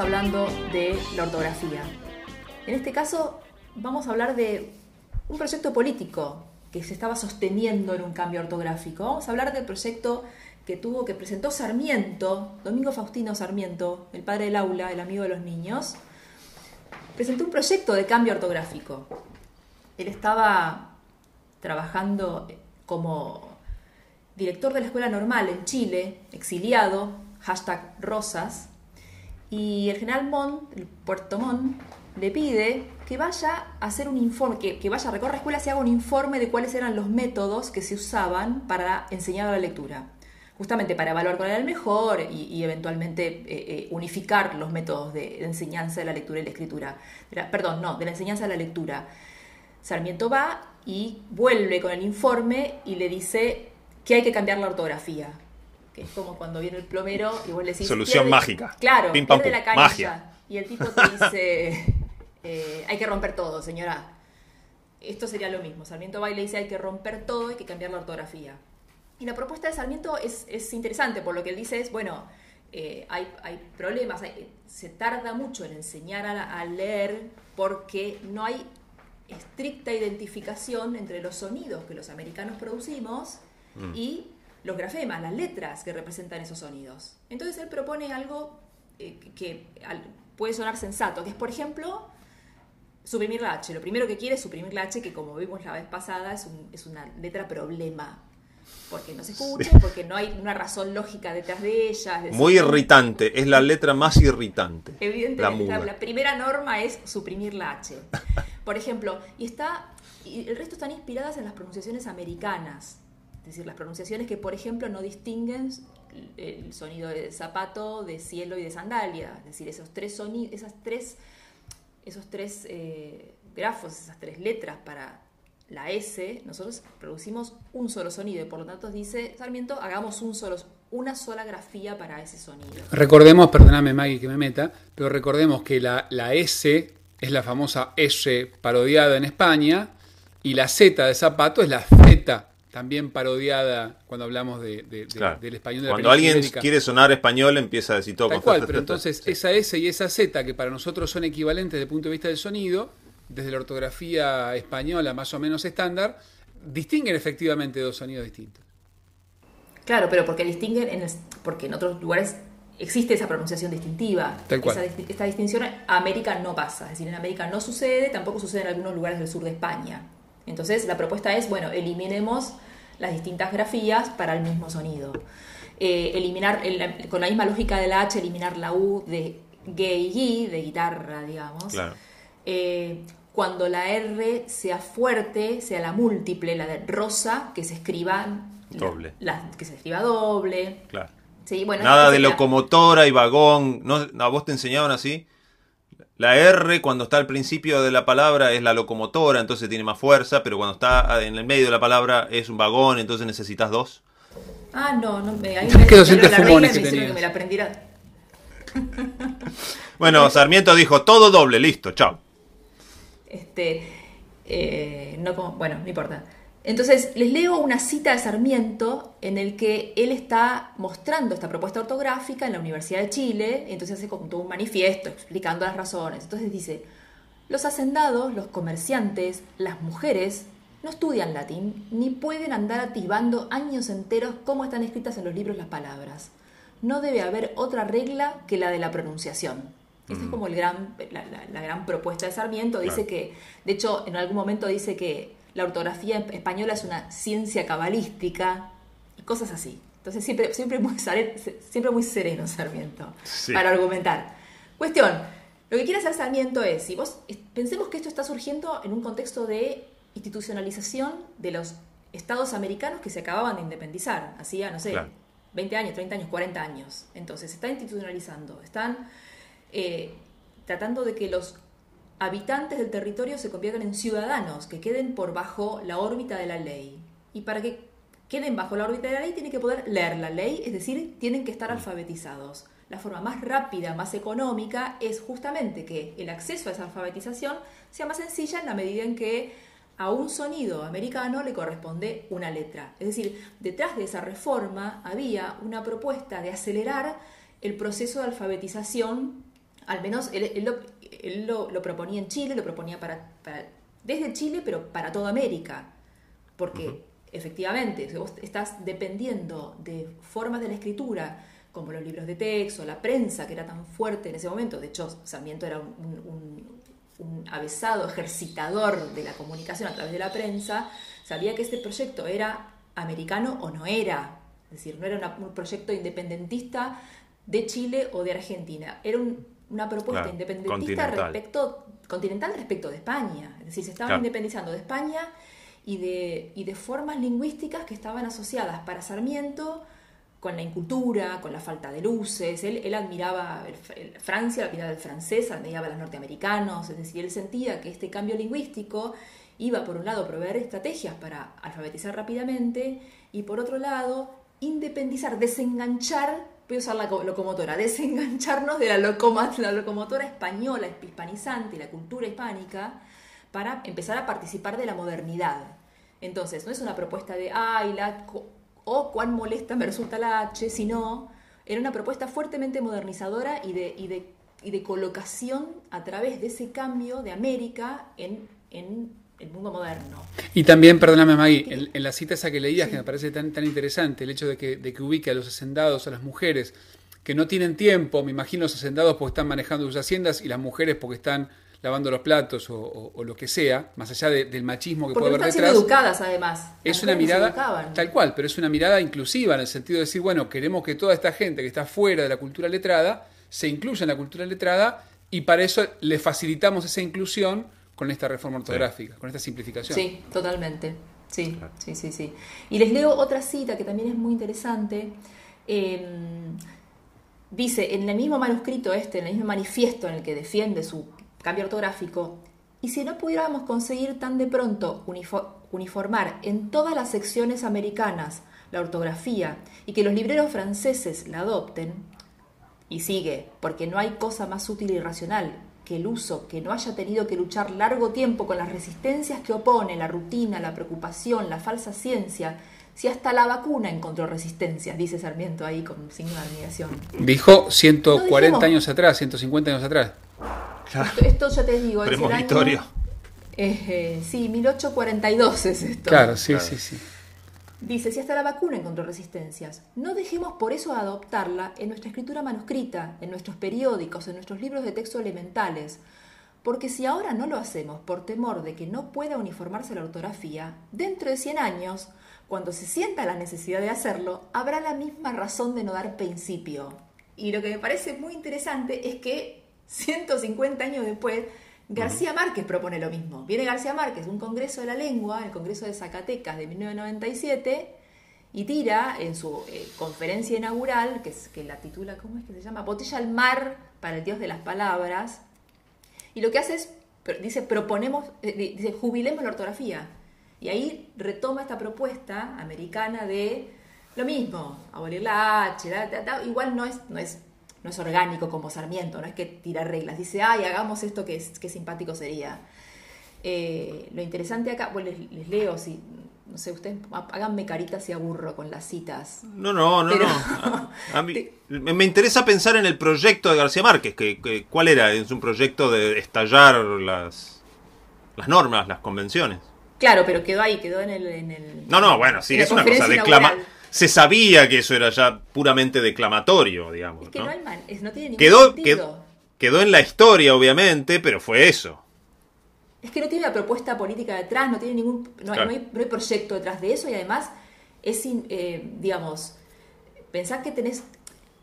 Hablando de la ortografía. En este caso vamos a hablar de un proyecto político que se estaba sosteniendo en un cambio ortográfico. Vamos a hablar del proyecto que tuvo, que presentó Sarmiento, Domingo Faustino Sarmiento, el padre del aula, el amigo de los niños, presentó un proyecto de cambio ortográfico. Él estaba trabajando como director de la escuela normal en Chile, exiliado, hashtag Rosas, y el general Montt, el Puerto Montt, le pide que vaya a hacer un informe, que, vaya a recorrer escuelas y haga un informe de cuáles eran los métodos que se usaban para enseñar la lectura. Justamente para evaluar cuál era el mejor y, eventualmente eh, eh, unificar los métodos de, enseñanza de la lectura y la escritura. De perdón, no, de la enseñanza de la lectura. Sarmiento va y vuelve con el informe y le dice que hay que cambiar la ortografía. Que es como cuando viene el plomero y vos le decís... Solución pierde, mágica. Claro, Pim, pam, pierde pum. la canilla. Magia. Y el tipo te dice, eh, hay que romper todo, señora. Esto sería lo mismo. Sarmiento va y le dice, hay que romper todo, hay que cambiar la ortografía. Y la propuesta de Sarmiento es, es interesante, por lo que él dice es, bueno, eh, hay, hay, problemas, hay, se tarda mucho en enseñar a, a, leer porque no hay estricta identificación entre los sonidos que los americanos producimos mm. y los grafemas, las letras que representan esos sonidos. Entonces él propone algo eh, que al, puede sonar sensato, que es, por ejemplo, suprimir la H. Lo primero que quiere es suprimir la H, que como vimos la vez pasada, es, un, es una letra problema. Porque no se escucha, sí. porque no hay una razón lógica detrás de ella. Es decir, Muy irritante, es la letra más irritante. Evidentemente, la, la, la, primera norma es suprimir la H. Por ejemplo, y está y el resto están inspiradas en las pronunciaciones americanas. Es decir, las pronunciaciones que, por ejemplo, no distinguen el sonido de zapato, de cielo y de sandalia. Es decir, esos tres esas tres, esos tres eh, grafos, esas tres letras para la S, nosotros producimos un solo sonido y por lo tanto dice Sarmiento, hagamos un solo, una sola grafía para ese sonido. Recordemos, perdóname Maggie que me meta, pero recordemos que la, la S es la famosa S parodiada en España y la Z de zapato es la Z también parodiada cuando hablamos de, de, de claro. del español de Cuando la alguien ibérica. quiere sonar español empieza a decir todo Tal con cual, pero entonces sí. esa S y esa Z que para nosotros son equivalentes desde el punto de vista del sonido, desde la ortografía española más o menos estándar, distinguen efectivamente dos sonidos distintos. Claro, pero porque distinguen, en el, porque en otros lugares existe esa pronunciación distintiva. Tal cual. Esa, esta distinción a América no pasa, es decir, en América no sucede, tampoco sucede en algunos lugares del sur de España. Entonces la propuesta es, bueno, eliminemos las distintas grafías para el mismo sonido. Eh, eliminar, el, con la misma lógica de la H, eliminar la U de gay, de guitarra, digamos. Claro. Eh, cuando la R sea fuerte, sea la múltiple, la de rosa, que se escriba doble. La, la, que se escriba doble. Claro. Sí, bueno, Nada de locomotora y vagón. ¿No, ¿A vos te enseñaban así? La R cuando está al principio de la palabra es la locomotora, entonces tiene más fuerza, pero cuando está en el medio de la palabra es un vagón, entonces necesitas dos. Ah, no, no me. Ahí me ¿Qué docentes fumones que? Que me la aprendiera. bueno, Sarmiento dijo todo doble, listo, chao. Este, eh, no como, bueno, no importa. Entonces, les leo una cita de Sarmiento en el que él está mostrando esta propuesta ortográfica en la Universidad de Chile, entonces hace como un manifiesto explicando las razones. Entonces dice, los hacendados, los comerciantes, las mujeres, no estudian latín, ni pueden andar atisbando años enteros cómo están escritas en los libros las palabras. No debe haber otra regla que la de la pronunciación. Mm. es como el gran, la, la, la, gran propuesta de Sarmiento. Dice claro. que, de hecho, en algún momento dice que la ortografía española es una ciencia cabalística y cosas así. Entonces siempre, siempre, muy, siempre muy sereno Sarmiento sí. para argumentar. Cuestión, lo que quiere hacer Sarmiento es, si vos pensemos que esto está surgiendo en un contexto de institucionalización de los estados americanos que se acababan de independizar, hacía, no sé, 20 años, 30 años, 40 años. Entonces, se está institucionalizando, están eh, tratando de que los habitantes del territorio se conviertan en ciudadanos, que queden por bajo la órbita de la ley. Y para que queden bajo la órbita de la ley tienen que poder leer la ley, es decir, tienen que estar alfabetizados. La forma más rápida, más económica, es justamente que el acceso a esa alfabetización sea más sencilla en la medida en que a un sonido americano le corresponde una letra. Es decir, detrás de esa reforma había una propuesta de acelerar el proceso de alfabetización, al menos él, lo, proponía en Chile, lo proponía para, desde Chile, pero para toda América, porque efectivamente, si vos estás dependiendo de formas de la escritura, como los libros de texto, la prensa, que era tan fuerte en ese momento, de hecho Sarmiento era un un avesado ejercitador de la comunicación a través de la prensa, sabía que este proyecto era americano o no era. Es decir, no era un proyecto independentista de Chile o de Argentina. Era una propuesta independentista respecto continental respecto de España. Es decir, se estaban independizando de España y de, y de formas lingüísticas que estaban asociadas para Sarmiento con la incultura, con la falta de luces. Él, él admiraba el, Francia, admiraba el francés, admiraba a los norteamericanos. Es decir, él sentía que este cambio lingüístico iba, por un lado, a proveer estrategias para alfabetizar rápidamente y, por otro lado, independizar, desenganchar, voy a usar la locomotora, desengancharnos de la, locomotora española, hispanizante, la cultura hispánica, para empezar a participar de la modernidad. Entonces, no es una propuesta de, ay, la o cuán molesta me resulta la H, sino era una propuesta fuertemente modernizadora y de, y de, y de colocación a través de ese cambio de América en, en el mundo moderno. Y también, perdóname Maggie, en, la cita esa que leías, que me parece tan, tan interesante, el hecho de que, de que ubique a los hacendados, a las mujeres, que no tienen tiempo, me imagino los hacendados porque están manejando sus haciendas y las mujeres porque están lavando los platos o, lo que sea, más allá del machismo que puede haber están detrás. educadas además. Es una mirada tal cual, pero es una mirada inclusiva en el sentido de decir, bueno, queremos que toda esta gente que está fuera de la cultura letrada se incluya en la cultura letrada y para eso le facilitamos esa inclusión con esta reforma ortográfica, con esta simplificación. Sí, totalmente. Sí, sí, sí, sí. Y les leo otra cita que también es muy interesante. Em, dice, en el mismo manuscrito este, en el mismo manifiesto en el que defiende su cambio ortográfico, y si no pudiéramos conseguir tan de pronto uniformar en todas las secciones americanas la ortografía y que los libreros franceses la adopten, y sigue, porque no hay cosa más útil y racional que el uso que no haya tenido que luchar largo tiempo con las resistencias que opone la rutina, la preocupación, la falsa ciencia, si hasta la vacuna encontró resistencias, dice Sarmiento ahí con signo de admiración. Dijo 140 años atrás, 150 años atrás. Esto, ya te digo, es el año, eh, sí, 1842 es esto. Claro, sí, sí, sí. Dice, si hasta la vacuna encontró resistencias, no dejemos por eso adoptarla en nuestra escritura manuscrita, en nuestros periódicos, en nuestros libros de texto elementales, porque si ahora no lo hacemos por temor de que no pueda uniformarse la ortografía, dentro de 100 años, cuando se sienta la necesidad de hacerlo, habrá la misma razón de no dar principio. Y lo que me parece muy interesante es que 150 años después, García Márquez propone lo mismo. Viene García Márquez, un congreso de la lengua, el Congreso de Zacatecas de 1997, y tira en su eh, conferencia inaugural, que, es, que la titula, ¿cómo es que se llama? Botella al mar para el Dios de las Palabras. Y lo que hace es, dice, proponemos, eh, dice, jubilemos la ortografía. Y ahí retoma esta propuesta americana de lo mismo, abolir la H, igual no es, no es no es orgánico como Sarmiento, no es que tira reglas, dice, ay, hagamos esto que, es, que simpático sería. Eh, lo interesante acá, bueno, les, leo, si, no sé, ustedes háganme caritas si aburro con las citas. No, no, no, no. A, mí, me interesa pensar en el proyecto de García Márquez, que, ¿cuál era? Es un proyecto de estallar las, las normas, las convenciones. Claro, pero quedó ahí, quedó en el... no, no, bueno, sí, es una cosa declama se sabía que eso era ya puramente declamatorio, digamos. Es que no, hay no tiene ningún quedó, sentido. Quedó, en la historia, obviamente, pero fue eso. Es que no tiene la propuesta política detrás, no tiene ningún, no, hay, proyecto detrás de eso y además es, eh, digamos, pensar que tenés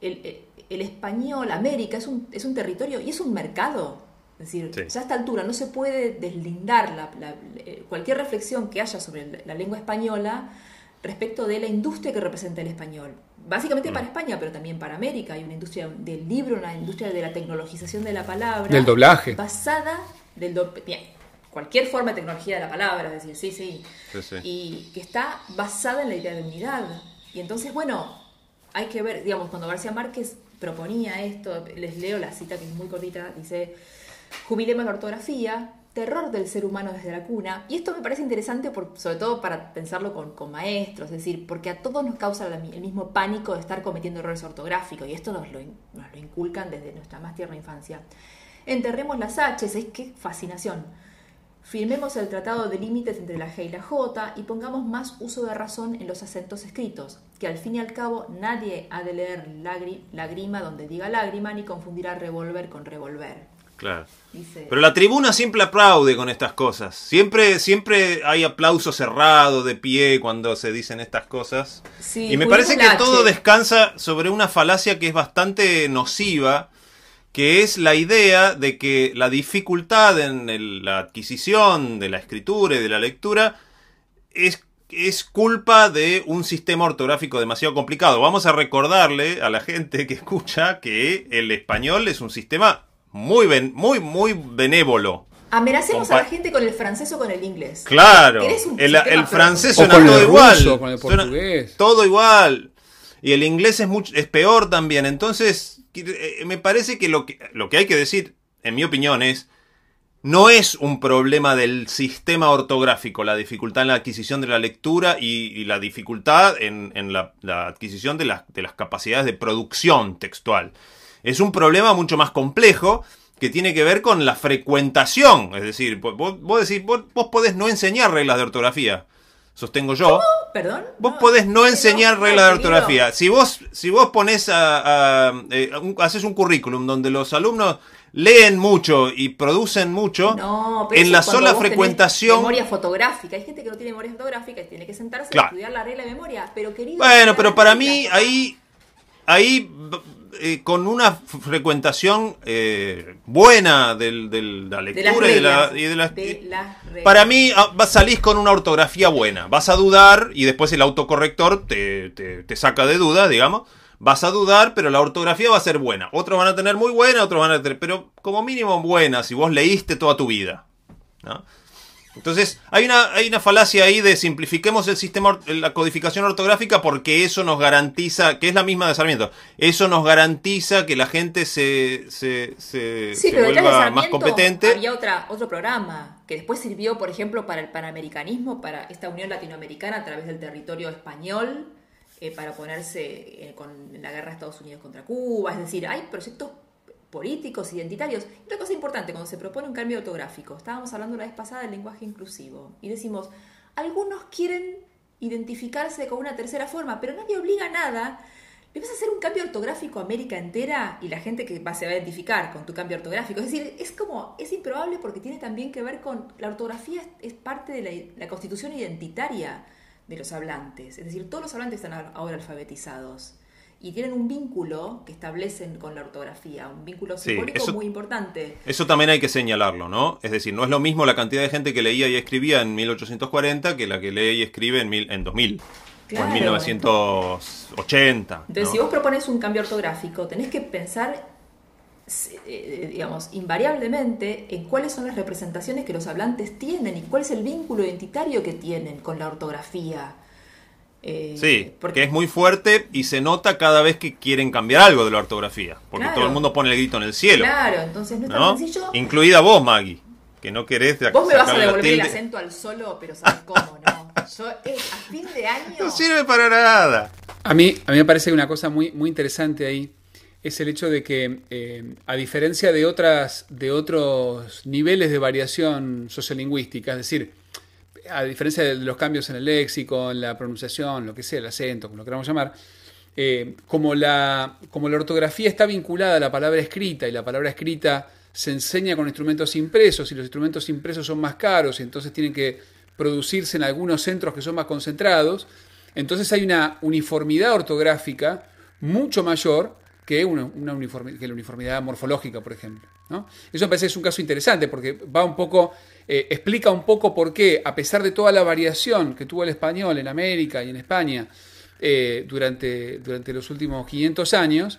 el, el, español, América, es un, es un territorio y es un mercado. Es decir, Sí. ya a esta altura no se puede deslindar la- la- eh, cualquier reflexión que haya sobre la lengua española respecto de la industria que representa el español. Básicamente Mm. para España, pero también para América. Hay una industria del libro, una industria de la tecnologización de la palabra. Del doblaje. Basada del do- bien, cualquier forma de tecnología de la palabra, es decir, sí, sí. Sí, sí. Y que está basada en la idea de unidad. Y entonces, bueno, hay que ver, digamos, cuando García Márquez proponía esto, les leo la cita que es muy cortita, dice, jubilemos la ortografía, terror del ser humano desde la cuna. Y esto me parece interesante, sobre todo para pensarlo con, maestros, es decir, porque a todos nos causa el mismo pánico de estar cometiendo errores ortográficos, y esto nos lo, inculcan desde nuestra más tierna infancia. Enterremos las H's, es que fascinación. Firmemos el tratado de límites entre la G y la J y pongamos más uso de razón en los acentos escritos, que al fin y al cabo nadie ha de leer lágrima donde diga lágrima ni confundirá revolver con revolver. Claro. Dice, Pero la tribuna siempre aplaude con estas cosas. Siempre, siempre hay aplauso cerrado, de pie, cuando se dicen estas cosas. Sí, y me parece que todo descansa sobre una falacia que es bastante nociva, que es la idea de que la dificultad en el- la adquisición de la escritura y de la lectura es, es culpa de un sistema ortográfico demasiado complicado. Vamos a recordarle a la gente que escucha que el español es un sistema muy, ben- muy, muy benévolo. amenacemos a compa- la gente con el francés o con el inglés. Claro, ¿Querés un el, el francés O suena todo ruso, igual. con el suena todo igual. Y el inglés es, mucho, es peor también. Entonces, eh, me parece que lo, que lo que hay que decir, en mi opinión, es no es un problema del sistema ortográfico, la dificultad en la adquisición de la lectura y, y la dificultad en, en la, la adquisición de, las- de las capacidades de producción textual. Es un problema mucho más complejo que tiene que ver con la frecuentación. Es decir, vos, vos decís, vos, vos podés no enseñar reglas de ortografía. Sostengo yo. ¿Perdón? Vos No, podés no enseñar no, reglas de ortografía. Si vos, si vos pones a, a- eh, un- haces un currículum donde los alumnos leen mucho y producen mucho, No, pero en la sola frecuentación. Memoria fotográfica. Hay gente que no tiene memoria fotográfica y tiene que sentarse Claro. a estudiar la regla de memoria. Pero querido. Bueno, pero para mí ahí, ahí eh, con una frecuentación eh, buena del, del- de la de las lectura y de la, y de la- de las reglas. Para mí ah, vas- salís con una ortografía buena. Vas a dudar y después el autocorrector te, te- te saca de duda, digamos. Vas a dudar, pero la ortografía va a ser buena. Otros van a tener muy buena, otros van a tener... Pero como mínimo buena, si vos leíste toda tu vida. ¿no? Entonces, hay una, hay una falacia ahí de simplifiquemos el sistema, la codificación ortográfica porque eso nos garantiza, que es la misma de Sarmiento, eso nos garantiza que la gente se, se, se, Sí, se pero detrás de vuelva más competente. había otra, otro programa que después sirvió, por ejemplo, para el panamericanismo, para esta unión latinoamericana a través del territorio español, eh, para ponerse eh, con la guerra de Estados Unidos contra Cuba. Es decir, hay proyectos políticos, identitarios. Y Otra cosa importante, cuando se propone un cambio ortográfico, estábamos hablando la vez pasada del lenguaje inclusivo, y decimos, algunos quieren identificarse con una tercera forma, pero nadie obliga a nada. Le vas a hacer un cambio ortográfico a América entera y la gente que va, se va a identificar con tu cambio ortográfico. Es decir, es como, es improbable porque tiene también que ver con, la ortografía es, parte de la, la constitución identitaria de los hablantes. Es decir, todos los hablantes están ahora alfabetizados y tienen un vínculo que establecen con la ortografía, un vínculo Sí, simbólico eso- muy importante. Eso también hay que señalarlo, ¿no? Es decir, no es lo mismo la cantidad de gente que leía y escribía en 1840 que la que lee y escribe en, mil, en 2000 o Claro. en 1980. Entonces, ¿no? si vos propones un cambio ortográfico, tenés que pensar, eh, digamos, invariablemente en cuáles son las representaciones que los hablantes tienen y cuál es el vínculo identitario que tienen con la ortografía. Eh, Sí, porque es muy fuerte y se nota cada vez que quieren cambiar algo de la ortografía. Porque Claro. todo el mundo pone el grito en el cielo. Claro, entonces no es tan ¿no? sencillo. Incluida vos, Maggie, que no querés de- Vos me vas a devolver el acento al solo, pero ¿sabes cómo, no? Yo, eh, a fin de año... No sirve para nada. A mí, a mí me parece que una cosa muy, muy interesante ahí es el hecho de que, eh, a diferencia de, otras, de otros niveles de variación sociolingüística, es decir, a diferencia de los cambios en el léxico, en la pronunciación, lo que sea, el acento, como lo queramos llamar, eh, como, la, como la ortografía está vinculada a la palabra escrita y la palabra escrita se enseña con instrumentos impresos y los instrumentos impresos son más caros y entonces tienen que producirse en algunos centros que son más concentrados, entonces hay una uniformidad ortográfica mucho mayor que, una, una que la uniformidad morfológica, por ejemplo. ¿No? Eso me parece que es un caso interesante porque va un poco, eh, explica un poco por qué, a pesar de toda la variación que tuvo el español en América y en España eh, durante, durante los últimos 500 años,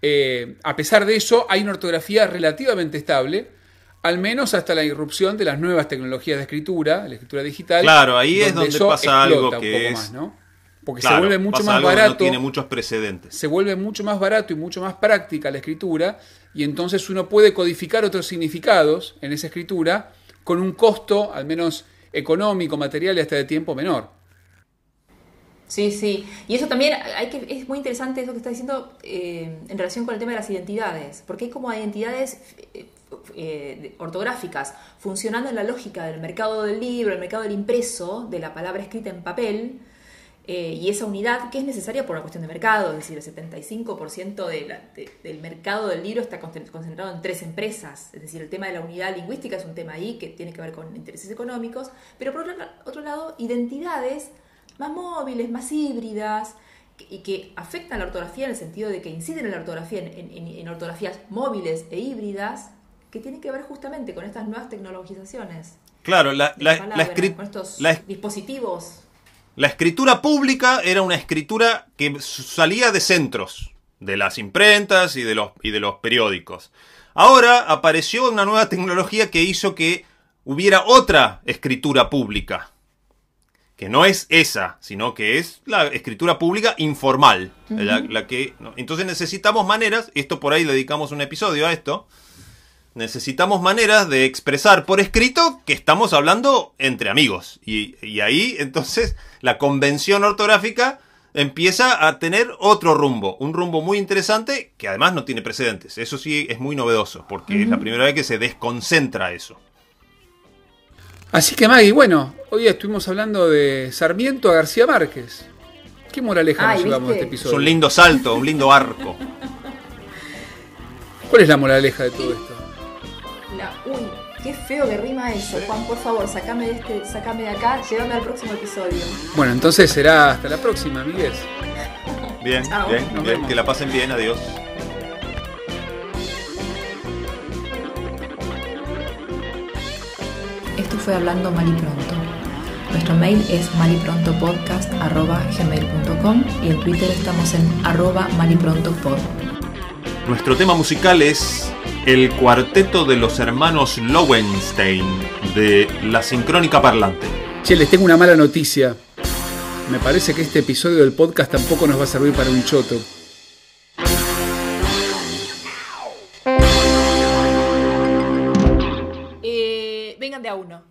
eh, a pesar de eso hay una ortografía relativamente estable, al menos hasta la irrupción de las nuevas tecnologías de escritura, la escritura digital. Claro, ahí es donde pasa algo que es... Más, ¿no? Porque se vuelve mucho más barato. tiene muchos precedentes. Se vuelve mucho más barato y mucho más práctica la escritura, y entonces uno puede codificar otros significados en esa escritura con un costo, al menos económico, material y hasta de tiempo menor. Sí, sí. Y eso también hay que, es muy interesante eso que está diciendo eh, en relación con el tema de las identidades, porque hay como identidades eh, eh, ortográficas funcionando en la lógica del mercado del libro, el mercado del impreso, de la palabra escrita en papel, y esa unidad que es necesaria por una cuestión de mercado, es decir, el 75% del mercado del libro está concentrado en tres empresas, es decir, el tema de la unidad lingüística es un tema ahí que tiene que ver con intereses económicos, pero por otro lado, identidades más móviles, más híbridas, y que afectan la ortografía en el sentido de que inciden en la ortografía, en, ortografías móviles e híbridas, que tienen que ver justamente con estas nuevas tecnologizaciones. Claro, la, estos dispositivos. La escritura pública era una escritura que salía de centros, de las imprentas y de los, y de los periódicos. Ahora apareció una nueva tecnología que hizo que hubiera otra escritura pública que no es esa, sino que es la escritura pública informal. la, que, Entonces necesitamos maneras, esto por ahí dedicamos un episodio a esto, necesitamos maneras de expresar por escrito que estamos hablando entre amigos. Y, y ahí entonces la convención ortográfica empieza a tener otro rumbo, un rumbo muy interesante que además no tiene precedentes. Eso sí es muy novedoso, porque es la primera vez que se desconcentra eso. Así que Maggie, bueno, hoy estuvimos hablando de Sarmiento a García Márquez. ¿Qué moraleja nos llevamos de este episodio? Es un lindo salto, un lindo arco. ¿Cuál es la moraleja de todo esto? Uy, qué feo que rima eso. Juan, por favor, sacame de, este, sacame de acá, llévame al próximo episodio. Bueno, entonces será hasta la próxima, Miguel. Bien, bien, bien. Que la pasen bien, adiós. fue Hablando Mal y Pronto. Nuestro mail es maliprontopodcast.gmail.com y en Twitter estamos en arroba maliprontopod. Nuestro tema musical es el cuarteto de los hermanos Lowenstein de La Sincrónica Parlante. Che, les tengo una mala noticia. Me parece que este episodio del podcast tampoco nos va a servir para un choto. Eh, vengan de a uno.